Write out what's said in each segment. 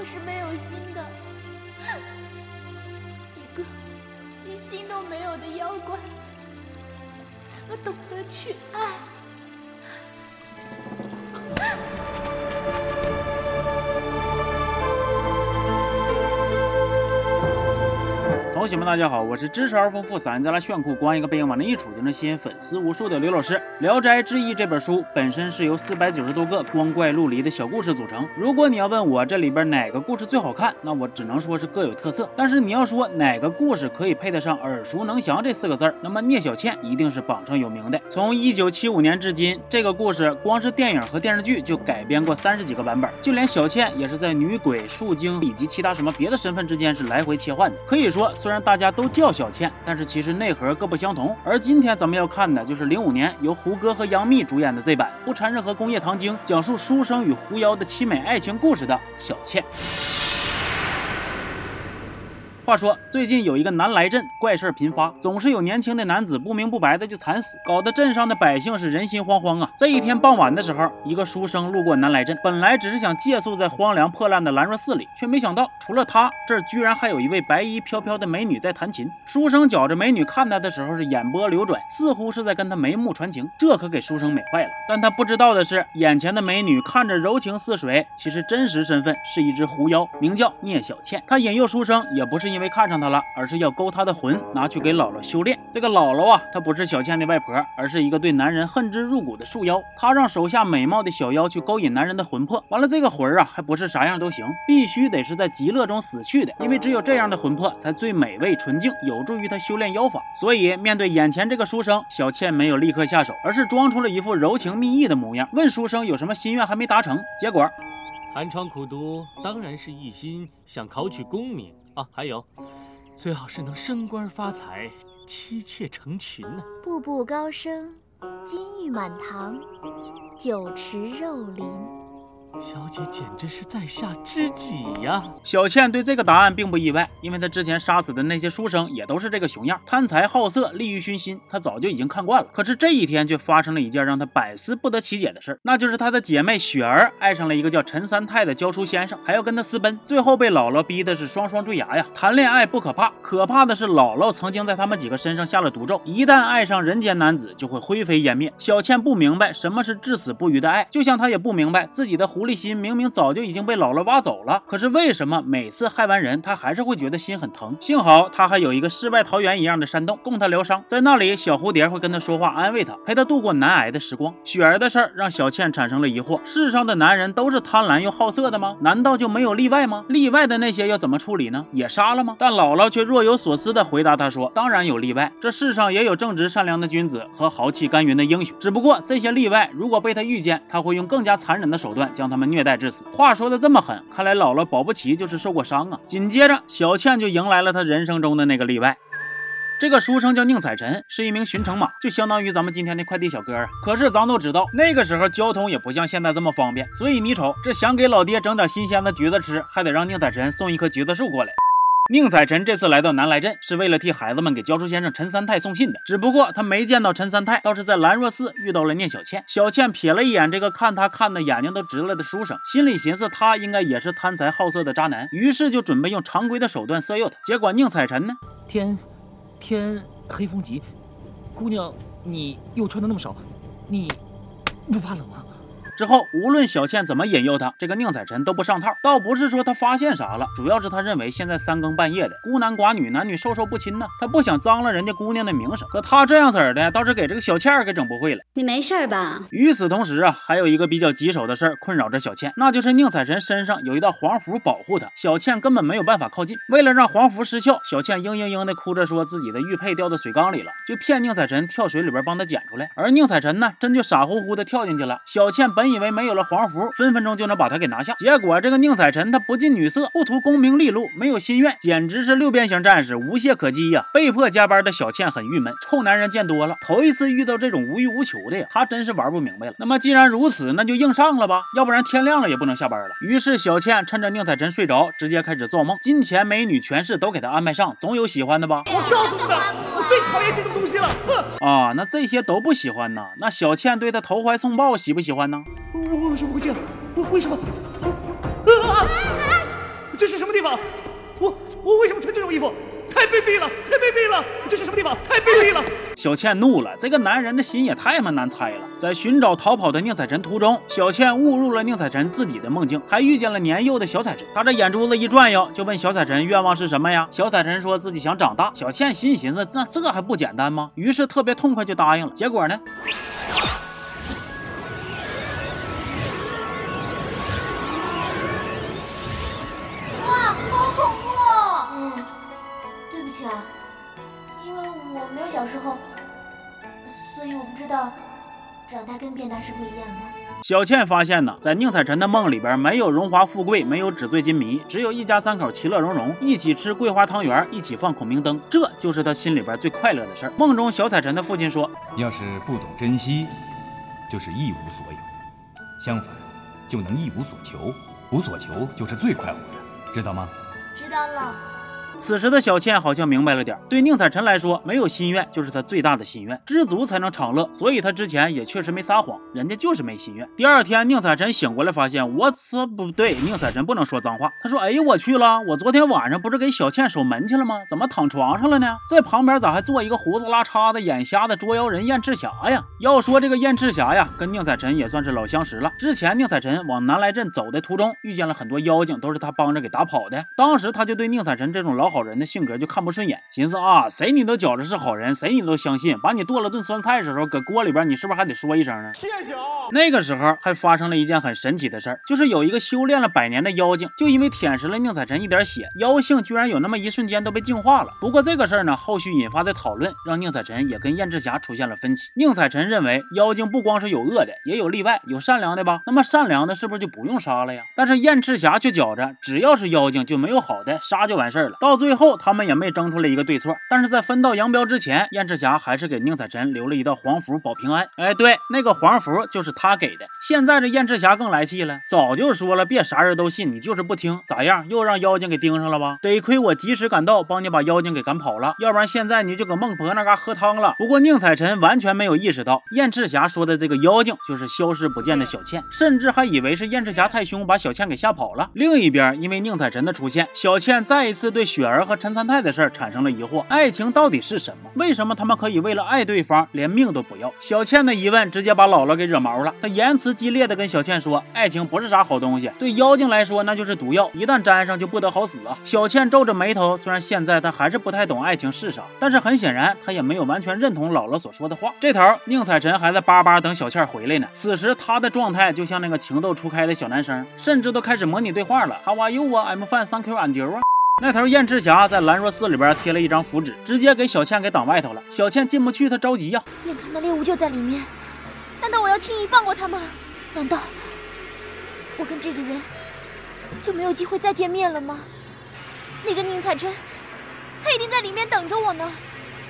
我是没有心的，一个连心都没有的妖怪，怎么懂得去爱？同学们，大家好，我是知识而丰富、嗓音再来炫酷、光一个背影往那一杵就能吸引粉丝无数的刘老师。《聊斋志异》这本书本身是由四百九十多个光怪陆离的小故事组成。如果你要问我这里边哪个故事最好看，那我只能说是各有特色。但是你要说哪个故事可以配得上耳熟能详这四个字儿，那么聂小倩一定是榜上有名的。从一九七五年至今，这个故事光是电影和电视剧就改编过三十几个版本，就连小倩也是在女鬼、树精以及其他什么别的身份之间是来回切换的。可以说，虽虽然大家都叫小倩，但是其实内核各不相同。而今天咱们要看的就是零五年由胡歌和杨幂主演的这版，不掺任何工业糖精，讲述书生与狐妖的凄美爱情故事的小倩。话说，最近有一个南来镇怪事频发，总是有年轻的男子不明不白的就惨死，搞得镇上的百姓是人心惶惶啊。这一天傍晚的时候，一个书生路过南来镇，本来只是想借宿在荒凉破烂的兰若寺里，却没想到除了他，这儿居然还有一位白衣飘飘的美女在弹琴。书生觉着美女看他的时候是眼波流转，似乎是在跟他眉目传情，这可给书生美坏了。但他不知道的是，眼前的美女看着柔情似水，其实真实身份是一只狐妖，名叫聂小倩。他引诱书生也不是因。因为看上他了，而是要勾他的魂，拿去给姥姥修炼。这个姥姥啊，她不是小倩的外婆，而是一个对男人恨之入骨的树妖。她让手下美貌的小妖去勾引男人的魂魄，完了这个魂啊，还不是啥样都行，必须得是在极乐中死去的，因为只有这样的魂魄才最美味纯净，有助于他修炼妖法。所以面对眼前这个书生，小倩没有立刻下手，而是装出了一副柔情蜜意的模样，问书生有什么心愿还没达成。结果，寒窗苦读当然是一心想考取功名。还有，最好是能升官发财，妻妾成群呢。步步高升，金玉满堂，酒池肉林。小姐简直是在下知己呀！小倩对这个答案并不意外，因为她之前杀死的那些书生也都是这个熊样，贪财好色，利欲熏心，她早就已经看惯了。可是这一天却发生了一件让她百思不得其解的事那就是她的姐妹雪儿爱上了一个叫陈三太的教书先生，还要跟他私奔，最后被姥姥逼的是双双坠崖呀！谈恋爱不可怕，可怕的是姥姥曾经在他们几个身上下了毒咒，一旦爱上人间男子，就会灰飞烟灭。小倩不明白什么是至死不渝的爱，就像她也不明白自己的狐狐狸。心明明早就已经被姥姥挖走了，可是为什么每次害完人，他还是会觉得心很疼？幸好他还有一个世外桃源一样的山洞供他疗伤，在那里，小蝴蝶会跟他说话，安慰他，陪他度过难挨的时光。雪儿的事儿让小倩产生了疑惑：世上的男人都是贪婪又好色的吗？难道就没有例外吗？例外的那些要怎么处理呢？也杀了吗？但姥姥却若有所思地回答他说：“当然有例外，这世上也有正直善良的君子和豪气干云的英雄，只不过这些例外如果被他遇见，他会用更加残忍的手段将他们。”虐待致死，话说的这么狠，看来姥姥保不齐就是受过伤啊。紧接着，小倩就迎来了她人生中的那个例外。这个书生叫宁采臣，是一名巡城马，就相当于咱们今天的快递小哥啊。可是咱都知道，那个时候交通也不像现在这么方便，所以你瞅，这想给老爹整点新鲜的橘子吃，还得让宁采臣送一棵橘子树过来。宁采臣这次来到南来镇，是为了替孩子们给教书先生陈三太送信的。只不过他没见到陈三太，倒是在兰若寺遇到了聂小倩。小倩瞥了一眼这个看他看的眼睛都直了的书生，心里寻思他应该也是贪财好色的渣男，于是就准备用常规的手段色诱他。结果宁采臣呢，天天黑风急，姑娘你又穿的那么少，你不怕冷吗？之后，无论小倩怎么引诱他，这个宁采臣都不上套。倒不是说他发现啥了，主要是他认为现在三更半夜的，孤男寡女，男女授受不亲呢，他不想脏了人家姑娘的名声。可他这样式的，倒是给这个小倩给整不会了。你没事吧？与此同时啊，还有一个比较棘手的事儿困扰着小倩，那就是宁采臣身上有一道黄符保护他，小倩根本没有办法靠近。为了让黄符失效，小倩嘤嘤嘤的哭着说自己的玉佩掉到水缸里了，就骗宁采臣跳水里边帮他捡出来。而宁采臣呢，真就傻乎乎的跳进去了。小倩本以为没有了黄。符分分钟就能把他给拿下，结果这个宁采臣他不近女色，不图功名利禄，没有心愿，简直是六边形战士，无懈可击呀！被迫加班的小倩很郁闷，臭男人见多了，头一次遇到这种无欲无求的呀，她真是玩不明白了。那么既然如此，那就硬上了吧，要不然天亮了也不能下班了。于是小倩趁着宁采臣睡着，直接开始做梦，金钱美女权势都给他安排上，总有喜欢的吧？我告诉你们，我最讨厌这种东西了。啊，那这些都不喜欢呢？那小倩对他投怀送抱，喜不喜欢呢？我为什么会这样？我为什么？我啊！这是什么地方？我我为什么穿这种衣服？太卑鄙了，太卑鄙了！这是什么地方？太卑鄙了！小倩怒了，这个男人的心也太他妈难猜了。在寻找逃跑的宁采臣途中，小倩误入了宁采臣自己的梦境，还遇见了年幼的小采臣。他这眼珠子一转悠，就问小采臣愿望是什么呀？小采臣说自己想长大。小倩心寻思，那这还不简单吗？于是特别痛快就答应了。结果呢？小时候，所以我不知道长大跟变大是不一样的。小倩发现呢，在宁采臣的梦里边，没有荣华富贵，没有纸醉金迷，只有一家三口其乐融融，一起吃桂花汤圆，一起放孔明灯，这就是他心里边最快乐的事儿。梦中小采臣的父亲说：“要是不懂珍惜，就是一无所有；相反，就能一无所求。无所求就是最快活的，知道吗？”知道了。此时的小倩好像明白了点，对宁采臣来说，没有心愿就是他最大的心愿，知足才能长乐，所以他之前也确实没撒谎，人家就是没心愿。第二天，宁采臣醒过来，发现我操不对，宁采臣不能说脏话，他说：“哎呦我去了，我昨天晚上不是给小倩守门去了吗？怎么躺床上了呢？在旁边咋还坐一个胡子拉碴的眼瞎的捉妖人燕赤霞呀？要说这个燕赤霞呀，跟宁采臣也算是老相识了。之前宁采臣往南来镇走的途中，遇见了很多妖精，都是他帮着给打跑的。当时他就对宁采臣这种老好人的性格就看不顺眼，寻思啊，谁你都觉着是好人，谁你都相信，把你剁了炖酸菜的时候，搁锅里边你是不是还得说一声呢？谢谢啊。那个时候还发生了一件很神奇的事儿，就是有一个修炼了百年的妖精，就因为舔食了宁采臣一点血，妖性居然有那么一瞬间都被净化了。不过这个事儿呢，后续引发的讨论让宁采臣也跟燕赤霞出现了分歧。宁采臣认为妖精不光是有恶的，也有例外，有善良的吧？那么善良的是不是就不用杀了呀？但是燕赤霞却觉着，只要是妖精就没有好的，杀就完事儿了。到到最后他们也没争出来一个对错。但是在分道扬镳之前，燕赤霞还是给宁采臣留了一道黄符保平安。哎，对，那个黄符就是他给的。现在这燕赤霞更来气了，早就说了别啥人都信，你就是不听，咋样？又让妖精给盯上了吧？得亏我及时赶到，帮你把妖精给赶跑了，要不然现在你就搁孟婆那嘎喝汤了。不过宁采臣完全没有意识到，燕赤霞说的这个妖精就是消失不见的小倩，甚至还以为是燕赤霞太凶，把小倩给吓跑了。另一边，因为宁采臣的出现，小倩再一次对雪儿和陈三太的事儿产生了疑惑：爱情到底是什么？为什么他们可以为了爱对方连命都不要？小倩的疑问直接把姥姥给惹毛了，她言辞激烈的跟小倩说：“爱情不是啥好东西，对妖精来说那就是毒药，一旦沾上就不得好死啊！”小倩皱着眉头，虽然现在她还是不太懂爱情是啥，但是很显然她也没有完全认同姥姥所说的话。这头宁采臣还在巴巴等小倩回来呢，此时他的状态就像那个情窦初开的小男生，甚至都开始模拟对话了。How are you 啊？I'm fine, thank you, and you？那头燕赤霞在兰若寺里边贴了一张符纸，直接给小倩给挡外头了。小倩进不去，她着急呀、眼看那猎物就在里面，难道我要轻易放过他吗？难道我跟这个人就没有机会再见面了吗？那个宁采臣，他一定在里面等着我呢。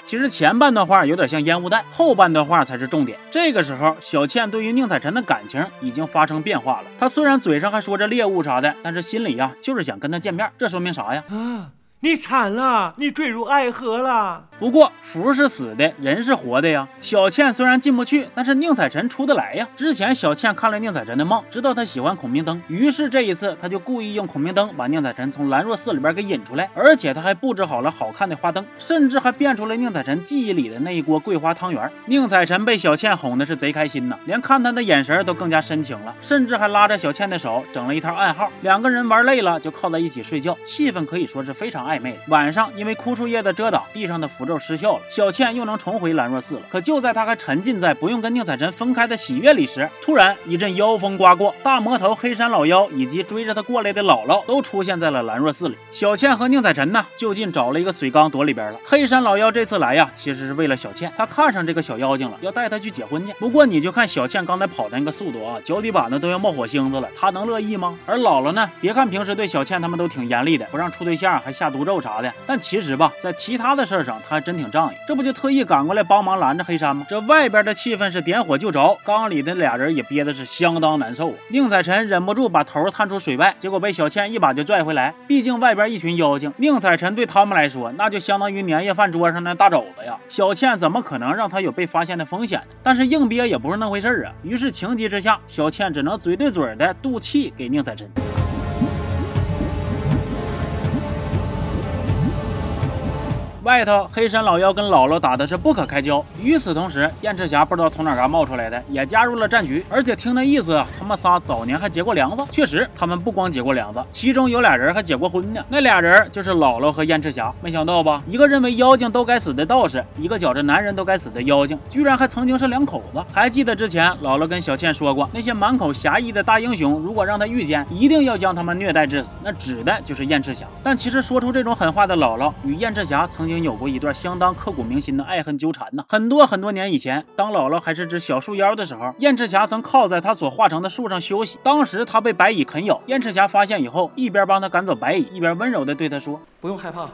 其实前半段话有点像烟雾弹，后半段话才是重点。这个时候，小倩对于宁采臣的感情已经发生变化了。她虽然嘴上还说着猎物啥的，但是心里呀就是想跟他见面。这说明啥呀？啊，你惨了，你坠入爱河了。不过福是死的，人是活的呀。小倩虽然进不去，但是宁采臣出得来呀。之前小倩看了宁采臣的梦，知道他喜欢孔明灯，于是这一次他就故意用孔明灯把宁采臣从兰若寺里边给引出来，而且他还布置好了好看的花灯，甚至还变出了宁采臣记忆里的那一锅桂花汤圆。宁采臣被小倩哄的是贼开心呐，连看他的眼神都更加深情了，甚至还拉着小倩的手整了一套暗号。两个人玩累了就靠在一起睡觉，气氛可以说是非常暧昧。晚上因为枯树叶的遮挡，地上的符咒失效了，小倩又能重回兰若寺了。可就在她还沉浸在不用跟宁采臣分开的喜悦里时，突然一阵妖风刮过，大魔头黑山老妖以及追着他过来的姥姥都出现在了兰若寺里。小倩和宁采臣呢，就近找了一个水缸躲里边了。黑山老妖这次来呀，其实是为了小倩，他看上这个小妖精了，要带她去结婚去。不过你就看小倩刚才跑的那个速度啊，脚底板子都要冒火星子了，她能乐意吗？而姥姥呢，别看平时对小倩他们都挺严厉的，不让处对象，还下毒诅咒啥的，但其实吧，在其他的事儿上，他还真挺仗义。这不就特意赶过来帮忙拦着黑山吗？这外边的气氛是点火就着，缸里的俩人也憋的是相当难受啊。宁采臣忍不住把头探出水外，结果被小倩一把就拽回来。毕竟外边一群妖精，宁采臣对他们来说，那就相当于年夜饭桌上的大肘子呀。小倩怎么可能让他有被发现的风险？但是硬憋也不是那回事儿啊。于是情急之下，小倩只能嘴对嘴的赌气给宁采臣。外头黑山老妖跟姥姥打的是不可开交。与此同时，燕赤霞不知道从哪嘎冒出来的，也加入了战局。而且听那意思，他们仨早年还结过梁子。确实，他们不光结过梁子，其中有俩人还结过婚呢。那俩人就是姥姥和燕赤霞。没想到吧？一个认为妖精都该死的道士，一个觉着男人都该死的妖精，居然还曾经是两口子。还记得之前姥姥跟小倩说过，那些满口侠义的大英雄，如果让他遇见，一定要将他们虐待致死。那指的就是燕赤霞。但其实说出这种狠话的姥姥与燕赤霞曾曾经有过一段相当刻骨铭心的爱恨纠缠呢。很多很多年以前，当姥姥还是只小树妖的时候，燕赤霞曾靠在她所化成的树上休息。当时她被白蚁啃咬，燕赤霞发现以后，一边帮她赶走白蚁，一边温柔地对她说：“不用害怕，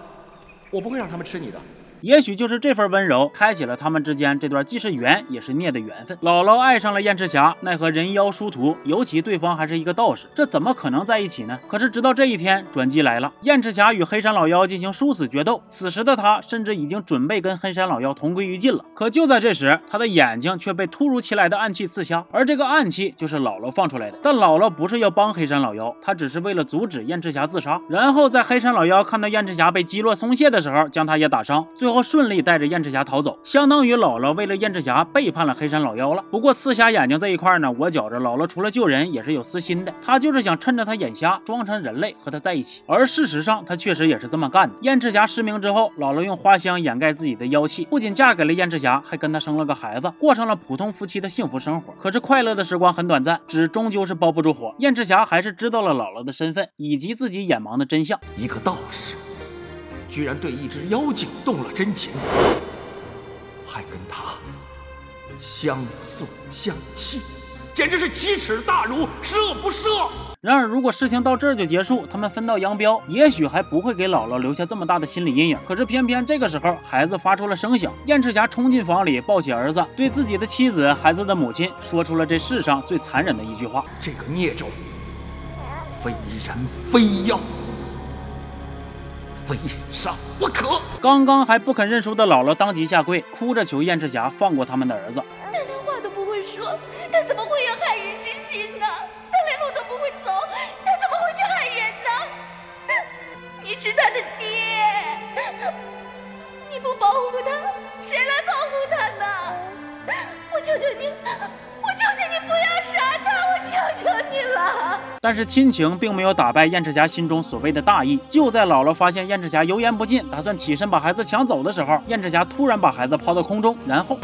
我不会让他们吃你的。”也许就是这份温柔，开启了他们之间这段既是缘也是孽的缘分。姥姥爱上了燕赤霞，奈何人妖殊途，尤其对方还是一个道士，这怎么可能在一起呢？可是直到这一天，转机来了，燕赤霞与黑山老妖进行殊死决斗。此时的他甚至已经准备跟黑山老妖同归于尽了。可就在这时，他的眼睛却被突如其来的暗器刺瞎，而这个暗器就是姥姥放出来的。但姥姥不是要帮黑山老妖，她只是为了阻止燕赤霞自杀。然后在黑山老妖看到燕赤霞被击落松懈的时候，将他也打伤，最最后顺利带着。燕赤霞逃走，相当于姥姥为了燕赤霞背叛了黑山老妖了。不过刺瞎眼睛这一块呢，我觉着姥姥除了救人也是有私心的，她就是想趁着他眼瞎，装成人类和他在一起。而事实上，她确实也是这么干的。燕赤霞失明之后，姥姥用花香掩盖自己的妖气，不仅嫁给了燕赤霞，还跟他生了个孩子，过上了普通夫妻的幸福生活。可是快乐的时光很短暂，纸终究是包不住火。燕赤霞还是知道了姥姥的身份以及自己眼盲的真相。一个道士。居然对一只妖精动了真情，还跟他相送相弃，简直是奇耻大辱，十恶不赦。然而，如果事情到这儿就结束，他们分道扬镳，也许还不会给姥姥留下这么大的心理阴影。可是偏偏这个时候，孩子发出了声响，燕赤霞冲进房里，抱起儿子，对自己的妻子、孩子的母亲说出了这世上最残忍的一句话：这个孽种，非人非妖。非杀不可！刚刚还不肯认输的姥姥当即下跪，哭着求燕赤霞放过他们的儿子。他连话都不会说，他怎么会有害人之心呢？他连路都不会走，他怎么会去害人呢？你是他的爹，你不保护他，谁来保护他呢？我求求你！我求求你不要杀他！求求你了！但是亲情并没有打败燕赤霞心中所谓的大义。就在姥姥发现燕赤霞油盐不进，打算起身把孩子抢走的时候，燕赤霞突然把孩子抛到空中，然后。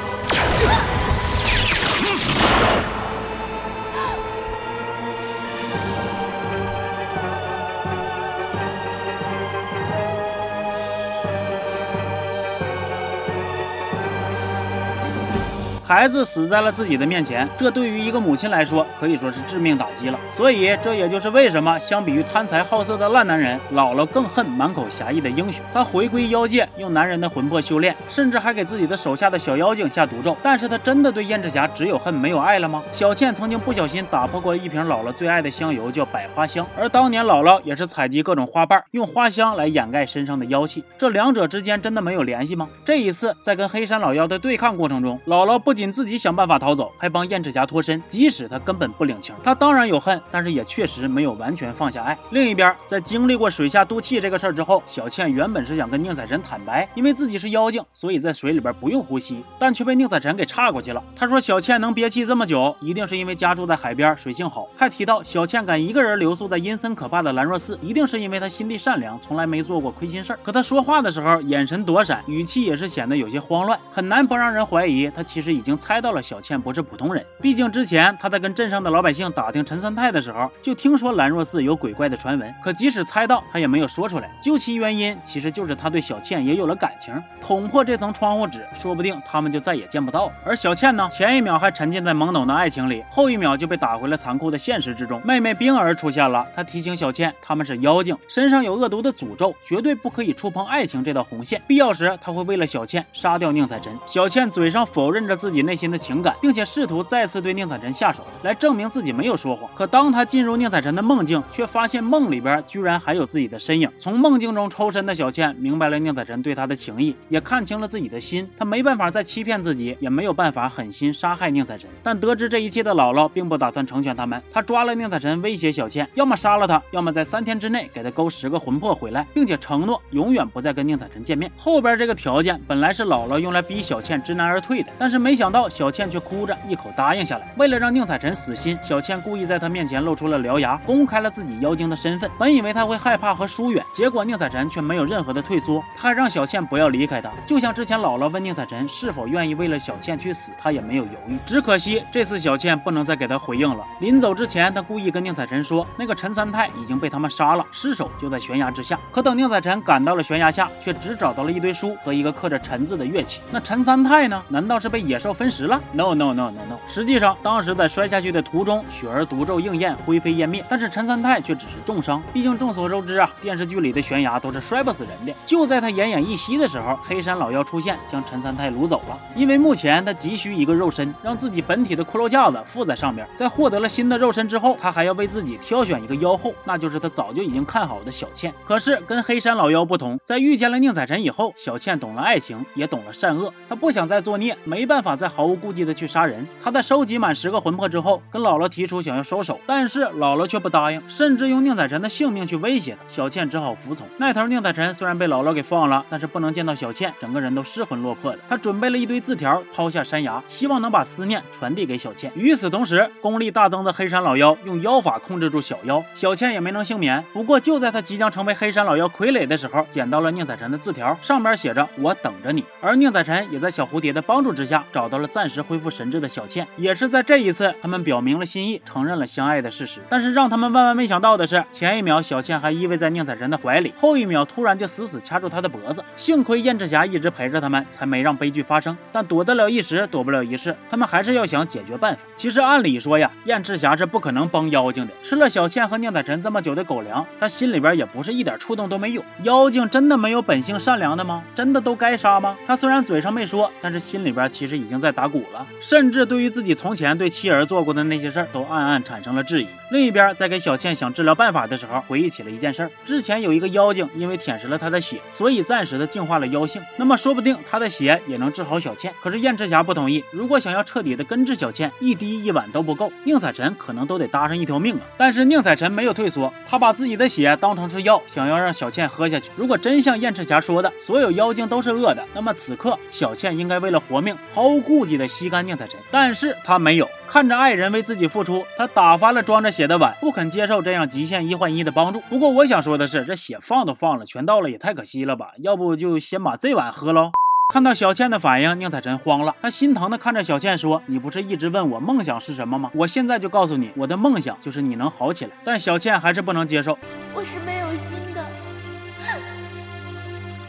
孩子死在了自己的面前，这对于一个母亲来说可以说是致命打击了。所以，这也就是为什么相比于贪财好色的烂男人，姥姥更恨满口侠义的英雄。他回归妖界，用男人的魂魄修炼，甚至还给自己的手下的小妖精下毒咒。但是他真的对燕赤霞只有恨没有爱了吗？小倩曾经不小心打破过一瓶姥姥最爱的香油，叫百花香，而当年姥姥也是采集各种花瓣，用花香来掩盖身上的妖气。这两者之间真的没有联系吗？这一次在跟黑山老妖的对抗过程中，姥姥不仅仅自己想办法逃走，还帮燕赤霞脱身。即使他根本不领情，他当然有恨，但是也确实没有完全放下爱。另一边，在经历过水下渡气这个事儿之后，小倩原本是想跟宁采臣坦白，因为自己是妖精，所以在水里边不用呼吸，但却被宁采臣给岔过去了。他说小倩能憋气这么久，一定是因为家住在海边，水性好。还提到小倩敢一个人留宿在阴森可怕的兰若寺，一定是因为她心地善良，从来没做过亏心事儿。可他说话的时候，眼神躲闪，语气也是显得有些慌乱，很难不让人怀疑他其实已已经猜到。了小倩不是普通人，毕竟之前他在跟镇上的老百姓打听陈三太的时候，就听说兰若寺有鬼怪的传闻。可即使猜到，他也没有说出来。究其原因，其实就是他对小倩也有了感情。捅破这层窗户纸，说不定他们就再也见不到了。而小倩呢，前一秒还沉浸在懵懂的爱情里，后一秒就被打回了残酷的现实之中。妹妹冰儿出现了，她提醒小倩，他们是妖精，身上有恶毒的诅咒，绝对不可以触碰爱情这道红线。必要时，他会为了小倩杀掉宁采臣。小倩嘴上否认着自己。自己内心的情感，并且试图再次对宁采臣下手，来证明自己没有说谎。可当他进入宁采臣的梦境，却发现梦里边居然还有自己的身影。从梦境中抽身的小倩明白了宁采臣对她的情意，也看清了自己的心。她没办法再欺骗自己，也没有办法狠心杀害宁采臣。但得知这一切的姥姥并不打算成全他们，她抓了宁采臣，威胁小倩，要么杀了他，要么在三天之内给他勾十个魂魄回来，并且承诺永远不再跟宁采臣见面。后边这个条件本来是姥姥用来逼小倩知难而退的，但是没想想到小倩却哭着一口答应下来。为了让宁采臣死心，小倩故意在他面前露出了獠牙，公开了自己妖精的身份。本以为他会害怕和疏远，结果宁采臣却没有任何的退缩，他还让小倩不要离开他。就像之前姥姥问宁采臣是否愿意为了小倩去死，他也没有犹豫。只可惜这次小倩不能再给他回应了。临走之前，他故意跟宁采臣说，那个陈三太已经被他们杀了，尸首就在悬崖之下。可等宁采臣赶到了悬崖下，却只找到了一堆书和一个刻着陈字的乐器。那陈三太呢？难道是被野兽分食了？No No No No No！实际上，当时在摔下去的途中，雪儿毒咒应验，灰飞烟灭。但是陈三太却只是重伤，毕竟众所周知啊，电视剧里的悬崖都是摔不死人的。就在他奄奄一息的时候，黑山老妖出现，将陈三太掳走了。因为目前他急需一个肉身，让自己本体的骷髅架子附在上边。在获得了新的肉身之后，他还要为自己挑选一个妖后，那就是他早就已经看好的小倩。可是跟黑山老妖不同，在遇见了宁采臣以后，小倩懂了爱情，也懂了善恶。她不想再作孽，没办法再毫无顾忌的去杀人。他在收集满十个魂魄之后，跟姥姥提出想要收手，但是姥姥却不答应，甚至用宁采臣的性命去威胁他。小倩只好服从。那头宁采臣虽然被姥姥给放了，但是不能见到小倩，整个人都失魂落魄的。他准备了一堆字条，抛下山崖，希望能把思念传递给小倩。与此同时，功力大增的黑山老妖用妖法控制住小妖，小倩也没能幸免。不过就在他即将成为黑山老妖傀儡的时候，捡到了宁采臣的字条，上面写着“我等着你”。而宁采臣也在小蝴蝶的帮助之下，找到了暂时恢复神智的小倩。也是在这一次，他们表明了心意，承认了相爱的事实。但是让他们万万没想到的是，前一秒小倩还依偎在宁采臣的怀里，后一秒突然就死死掐住他的脖子。幸亏燕赤霞一直陪着他们，才没让悲剧发生。但躲得了一时，躲不了一世，他们还是要想解决办法。其实按理说呀，燕赤霞是不可能帮妖精的。吃了小倩和宁采臣这么久的狗粮，他心里边也不是一点触动都没有。妖精真的没有本性善良的吗？真的都该杀吗？他虽然嘴上没说，但是心里边其实已经在打鼓了，甚至对于自己从前对妻儿做过的那些事儿，都暗暗产生了质疑。另一边，在给小倩想治疗办法的时候，回忆起了一件事儿：之前有一个妖精因为舔食了他的血，所以暂时的净化了妖性。那么说不定他的血也能治好小倩。可是燕赤霞不同意，如果想要彻底的根治小倩，一滴一碗都不够，宁采臣可能都得搭上一条命啊！但是宁采臣没有退缩，他把自己的血当成是药，想要让小倩喝下去。如果真像燕赤霞说的，所有妖精都是恶的，那么此刻小倩应该为了活命，毫无顾忌的吸干宁采臣。但是他没有。看着爱人为自己付出，他打翻了装着血的碗，不肯接受这样极限一换一的帮助。不过我想说的是，这血放都放了，全倒了也太可惜了吧？要不就先把这碗喝喽。看到小倩的反应，宁采臣慌了，他心疼的看着小倩说：“你不是一直问我梦想是什么吗？我现在就告诉你，我的梦想就是你能好起来。”但小倩还是不能接受。我是没有心的，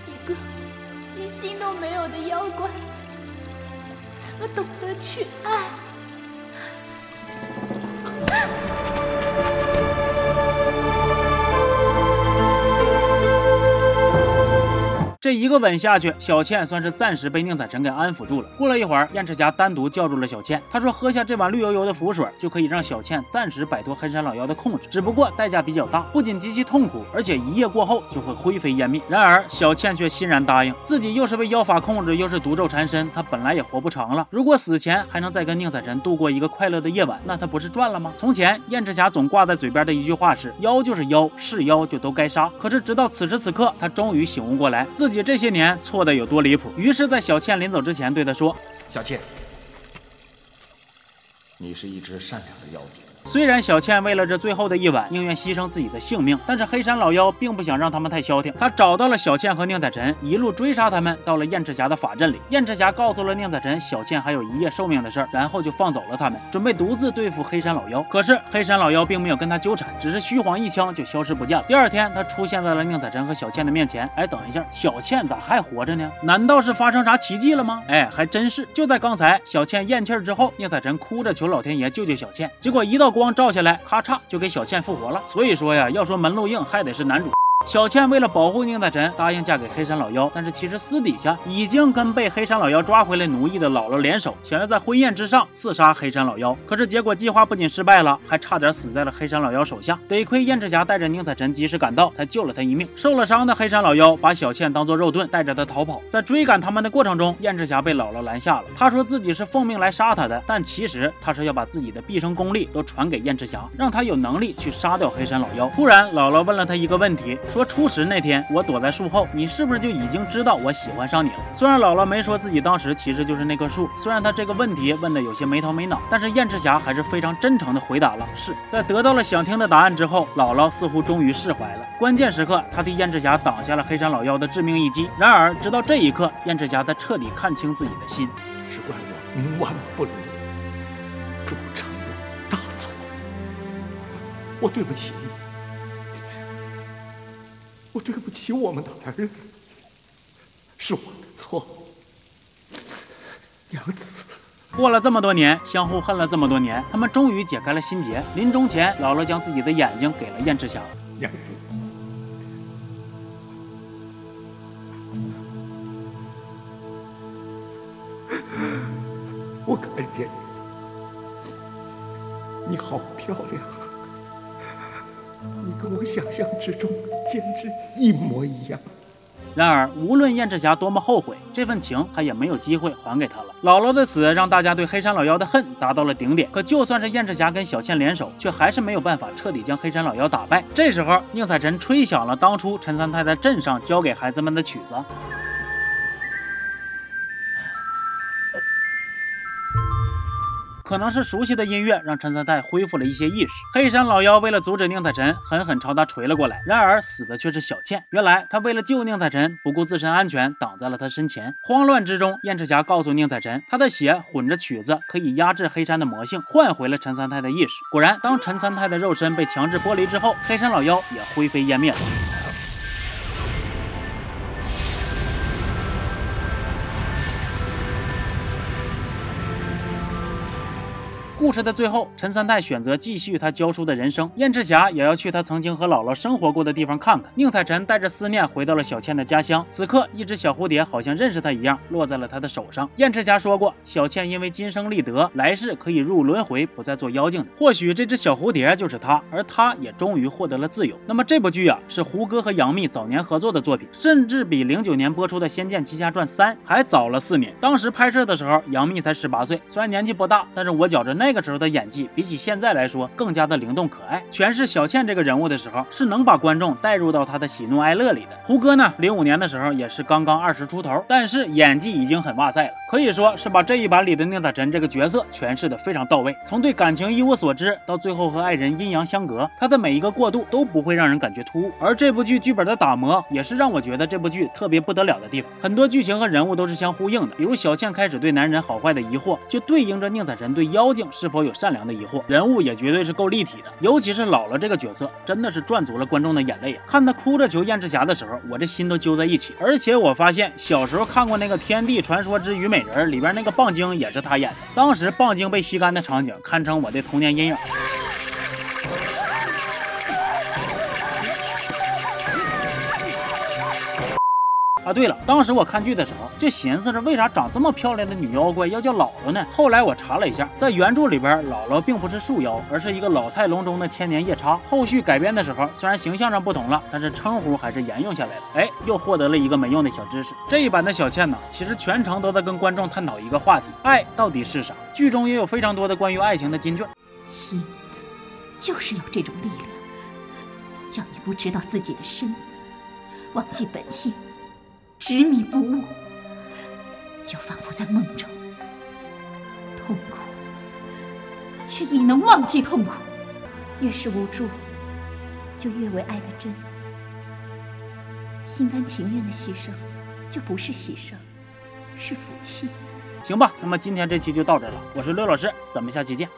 一个连心都没有的妖怪，怎么懂得去爱？这一个吻下去，小倩算是暂时被宁采臣给安抚住了。过了一会儿，燕赤霞单独叫住了小倩，他说：“喝下这碗绿油油的符水，就可以让小倩暂时摆脱黑山老妖的控制，只不过代价比较大，不仅极其痛苦，而且一夜过后就会灰飞烟灭。”然而小倩却欣然答应，自己又是被妖法控制，又是毒咒缠身，她本来也活不长了。如果死前还能再跟宁采臣度过一个快乐的夜晚，那她不是赚了吗？从前燕赤霞总挂在嘴边的一句话是：“妖就是妖，是妖就都该杀。”可是直到此时此刻，她终于醒悟过来，自己己这些年错的有多离谱。于是，在小倩临走之前，对她说：“小倩，你是一只善良的妖精。”虽然小倩为了这最后的一晚，宁愿牺牲自己的性命，但是黑山老妖并不想让他们太消停。他找到了小倩和宁采臣，一路追杀他们，到了燕赤霞的法阵里。燕赤霞告诉了宁采臣小倩还有一夜寿命的事儿，然后就放走了他们，准备独自对付黑山老妖。可是黑山老妖并没有跟他纠缠，只是虚晃一枪就消失不见了。第二天，他出现在了宁采臣和小倩的面前。哎，等一下，小倩咋还活着呢？难道是发生啥奇迹了吗？哎，还真是。就在刚才，小倩咽气之后，宁采臣哭着求老天爷救救小倩，结果一道光照下来。咔嚓就给小倩复活了。所以说呀，要说门路硬，还得是男主。小倩为了保护宁采臣，答应嫁给黑山老妖，但是其实私底下已经跟被黑山老妖抓回来奴役的姥姥联手，想要在婚宴之上刺杀黑山老妖。可是结果计划不仅失败了，还差点死在了黑山老妖手下。得亏燕赤霞带着宁采臣及时赶到，才救了他一命。受了伤的黑山老妖把小倩当做肉盾，带着他逃跑。在追赶他们的过程中，燕赤霞被姥姥拦下了。他说自己是奉命来杀他的，但其实他是要把自己的毕生功力都传给燕赤霞，让他有能力去杀掉黑山老妖。突然，姥姥问了他一个问题，说初十那天我躲在树后，你是不是就已经知道我喜欢上你了？虽然姥姥没说自己当时其实就是那棵树，虽然她这个问题问的有些没头没脑，但是燕赤霞还是非常真诚的回答了是。在得到了想听的答案之后，姥姥似乎终于释怀了。关键时刻，她替燕赤霞挡下了黑山老妖的致命一击。然而，直到这一刻，燕赤霞才彻底看清自己的心。只怪我冥顽不灵，铸成了大错。我对不起你，我对不起我们的儿子，是我的错。娘子，过了这么多年，相互恨了这么多年，他们终于解开了心结。临终前，姥姥将自己的眼睛给了燕赤霞。娘子，我看见你，你好漂亮，你和我想象之中简直一模一样。然而，无论燕赤霞多么后悔，这份情他也没有机会还给他了。姥姥的死让大家对黑山老妖的恨达到了顶点。可就算是燕赤霞跟小倩联手，却还是没有办法彻底将黑山老妖打败。这时候，宁采臣吹响了当初陈三太在镇上教给孩子们的曲子。可能是熟悉的音乐让陈三太恢复了一些意识。黑山老妖为了阻止宁采臣，狠狠朝他锤了过来。然而死的却是小倩。原来他为了救宁采臣，不顾自身安全，挡在了他身前。慌乱之中，燕赤霞告诉宁采臣，他的血混着曲子可以压制黑山的魔性，换回了陈三太的意识。果然，当陈三太的肉身被强制剥离之后，黑山老妖也灰飞烟灭了。故事的最后，陈三太选择继续他教书的人生，燕赤霞也要去他曾经和姥姥生活过的地方看看。宁采臣带着思念回到了小倩的家乡，此刻一只小蝴蝶好像认识他一样，落在了他的手上。燕赤霞说过，小倩因为今生立德，来世可以入轮回，不再做妖精。或许这只小蝴蝶就是他，而他也终于获得了自由。那么这部剧啊，是胡歌和杨幂早年合作的作品，甚至比零九年播出的《仙剑奇侠传三》还早了四年。当时拍摄的时候，杨幂才十八岁，虽然年纪不大，但是我觉着那。那个时候的演技比起现在来说更加的灵动可爱，诠释小倩这个人物的时候是能把观众带入到她的喜怒哀乐里的。胡歌呢，零五年的时候也是刚刚二十出头，但是演技已经很哇塞了，可以说是把这一版里的宁采臣这个角色诠释的非常到位。从对感情一无所知到最后和爱人阴阳相隔，他的每一个过渡都不会让人感觉突兀。而这部剧剧本的打磨也是让我觉得这部剧特别不得了的地方，很多剧情和人物都是相呼应的。比如小倩开始对男人好坏的疑惑，就对应着宁采臣对妖精是否有善良的疑惑。人物也绝对是够立体的，尤其是姥姥这个角色，真的是赚足了观众的眼泪！看她哭着求燕赤霞的时候，我这心都揪在一起。而且我发现小时候看过那个《天地传说之虞美人》里边那个棒精也是她演的，当时棒精被吸干的场景堪称我的童年阴影。啊，对了，当时我看剧的时候就寻思着，为啥长这么漂亮的女妖怪要叫姥姥呢？后来我查了一下，在原著里边，姥姥并不是树妖，而是一个老态龙钟的千年夜叉。后续改编的时候，虽然形象上不同了，但是称呼还是沿用下来了。哎，又获得了一个没用的小知识。这一版的小倩呢，其实全程都在跟观众探讨一个话题：爱到底是啥？剧中也有非常多的关于爱情的金句。亲，就是有这种力量，叫你不知道自己的身份，忘记本性。执迷不悟，就仿佛在梦中，痛苦，却已能忘记痛苦。越是无助，就越为爱的真。心甘情愿的牺牲，就不是牺牲，是福气。行吧，那么今天这期就到这了。我是刘老师，咱们下期见。